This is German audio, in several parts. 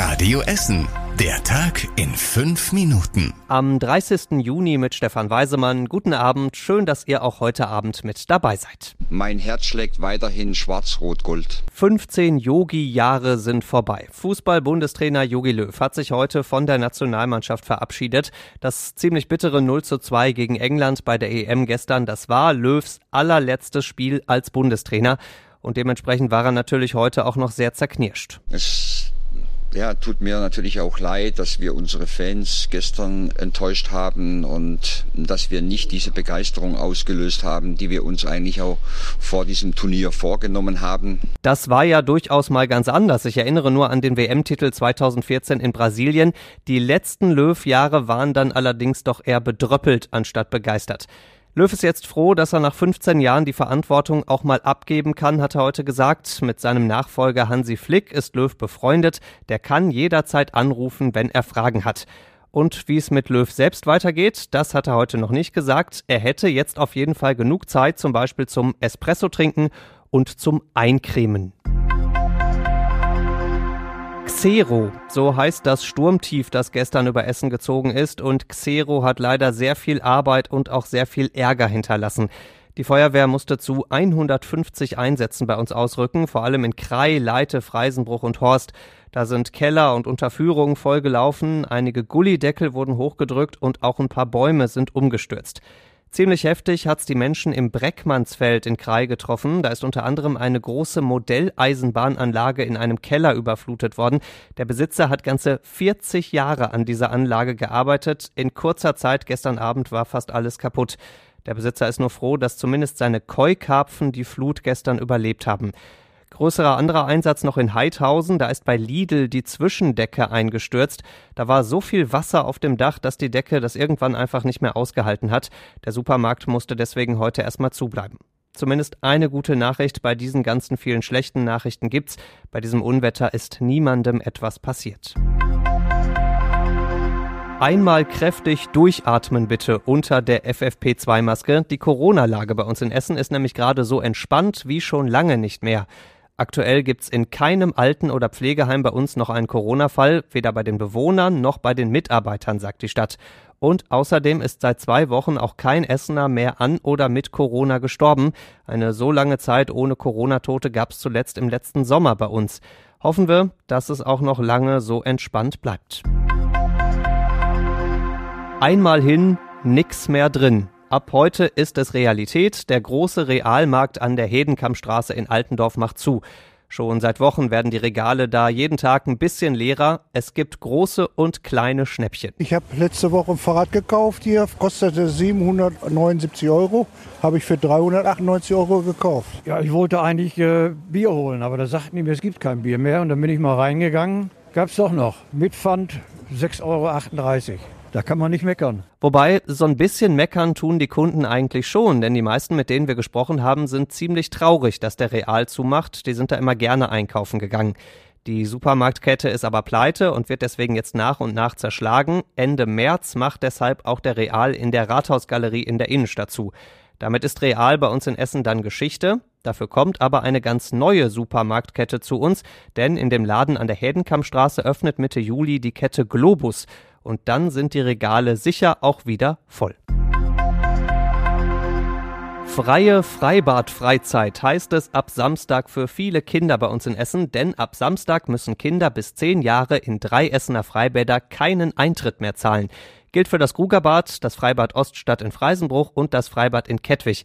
Radio Essen. Der Tag in fünf Minuten. Am 30. Juni mit Stefan Weisemann. Guten Abend. Schön, dass ihr auch heute Abend mit dabei seid. Mein Herz schlägt weiterhin schwarz-rot-gold. 15 Yogi-Jahre sind vorbei. Fußball-Bundestrainer Jogi Löw hat sich heute von der Nationalmannschaft verabschiedet. Das ziemlich bittere 0 zu 2 gegen England bei der EM gestern, das war Löws allerletztes Spiel als Bundestrainer. Und dementsprechend war er natürlich heute auch noch sehr zerknirscht. Es ja, tut mir natürlich auch leid, dass wir unsere Fans gestern enttäuscht haben und dass wir nicht diese Begeisterung ausgelöst haben, die wir uns eigentlich auch vor diesem Turnier vorgenommen haben. Das war ja durchaus mal ganz anders. Ich erinnere nur an den WM-Titel 2014 in Brasilien. Die letzten Löw-Jahre waren dann allerdings doch eher bedröppelt anstatt begeistert. Löw ist jetzt froh, dass er nach 15 Jahren die Verantwortung auch mal abgeben kann, hat er heute gesagt. Mit seinem Nachfolger Hansi Flick ist Löw befreundet. Der kann jederzeit anrufen, wenn er Fragen hat. Und wie es mit Löw selbst weitergeht, das hat er heute noch nicht gesagt. Er hätte jetzt auf jeden Fall genug Zeit, zum Beispiel zum Espresso trinken und zum Eincremen. Xero, so heißt das Sturmtief, das gestern über Essen gezogen ist. Und Xero hat leider sehr viel Arbeit und auch sehr viel Ärger hinterlassen. Die Feuerwehr musste zu 150 Einsätzen bei uns ausrücken, vor allem in Krei, Leite, Freisenbruch und Horst. Da sind Keller und Unterführungen vollgelaufen, einige Gullideckel wurden hochgedrückt und auch ein paar Bäume sind umgestürzt. Ziemlich heftig hat's die Menschen im Breckmannsfeld in Krai getroffen. Da ist unter anderem eine große Modelleisenbahnanlage in einem Keller überflutet worden. Der Besitzer hat ganze 40 Jahre an dieser Anlage gearbeitet. In kurzer Zeit gestern Abend war fast alles kaputt. Der Besitzer ist nur froh, dass zumindest seine Koi-Karpfen die Flut gestern überlebt haben. Größerer anderer Einsatz noch in Heidhausen. Da ist bei Lidl die Zwischendecke eingestürzt. Da war so viel Wasser auf dem Dach, dass die Decke das irgendwann einfach nicht mehr ausgehalten hat. Der Supermarkt musste deswegen heute erstmal zubleiben. Zumindest eine gute Nachricht bei diesen ganzen vielen schlechten Nachrichten gibt's. Bei diesem Unwetter ist niemandem etwas passiert. Einmal kräftig durchatmen bitte unter der FFP2-Maske. Die Corona-Lage bei uns in Essen ist nämlich gerade so entspannt wie schon lange nicht mehr. Aktuell gibt's in keinem Alten- oder Pflegeheim bei uns noch einen Corona-Fall, weder bei den Bewohnern noch bei den Mitarbeitern, sagt die Stadt. Und außerdem ist seit zwei Wochen auch kein Essener mehr an oder mit Corona gestorben. Eine so lange Zeit ohne Corona-Tote gab's zuletzt im letzten Sommer bei uns. Hoffen wir, dass es auch noch lange so entspannt bleibt. Einmal hin, nix mehr drin. Ab heute ist es Realität. Der große Realmarkt an der Hedenkammstraße in Altendorf macht zu. Schon seit Wochen werden die Regale da jeden Tag ein bisschen leerer. Es gibt große und kleine Schnäppchen. Ich habe letzte Woche ein Fahrrad gekauft hier, kostete 779 Euro, habe ich für 398 Euro gekauft. Ja, ich wollte eigentlich äh, Bier holen, aber da sagten die mir, es gibt kein Bier mehr. Und dann bin ich mal reingegangen, gab es doch noch. Mit Pfand 6,38 Euro. Da kann man nicht meckern. Wobei, so ein bisschen meckern tun die Kunden eigentlich schon, denn die meisten, mit denen wir gesprochen haben, sind ziemlich traurig, dass der Real zumacht. Die sind da immer gerne einkaufen gegangen. Die Supermarktkette ist aber pleite und wird deswegen jetzt nach und nach zerschlagen. Ende März macht deshalb auch der Real in der Rathausgalerie in der Innenstadt zu. Damit ist Real bei uns in Essen dann Geschichte. Dafür kommt aber eine ganz neue Supermarktkette zu uns, denn in dem Laden an der Hedenkammstraße öffnet Mitte Juli die Kette Globus und dann sind die Regale sicher auch wieder voll. Freie Freibad-Freizeit heißt es ab Samstag für viele Kinder bei uns in Essen, denn ab Samstag müssen Kinder bis zehn Jahre in drei Essener Freibäder keinen Eintritt mehr zahlen. Gilt für das Grugerbad, das Freibad Oststadt in Freisenbruch und das Freibad in Kettwig.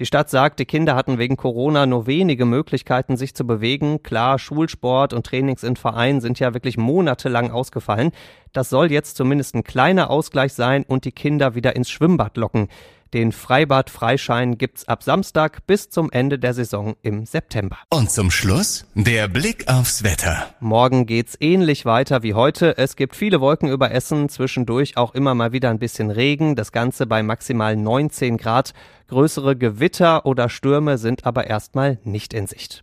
Die Stadt sagt, die Kinder hatten wegen Corona nur wenige Möglichkeiten, sich zu bewegen. Klar, Schulsport und Trainings in Vereinen sind ja wirklich monatelang ausgefallen. Das soll jetzt zumindest ein kleiner Ausgleich sein und die Kinder wieder ins Schwimmbad locken. Den Freibad-Freischein gibt's ab Samstag bis zum Ende der Saison im September. Und zum Schluss der Blick aufs Wetter. Morgen geht's ähnlich weiter wie heute. Es gibt viele Wolken über Essen, zwischendurch auch immer mal wieder ein bisschen Regen, das Ganze bei maximal 19 Grad. Größere Gewitter oder Stürme sind aber erstmal nicht in Sicht.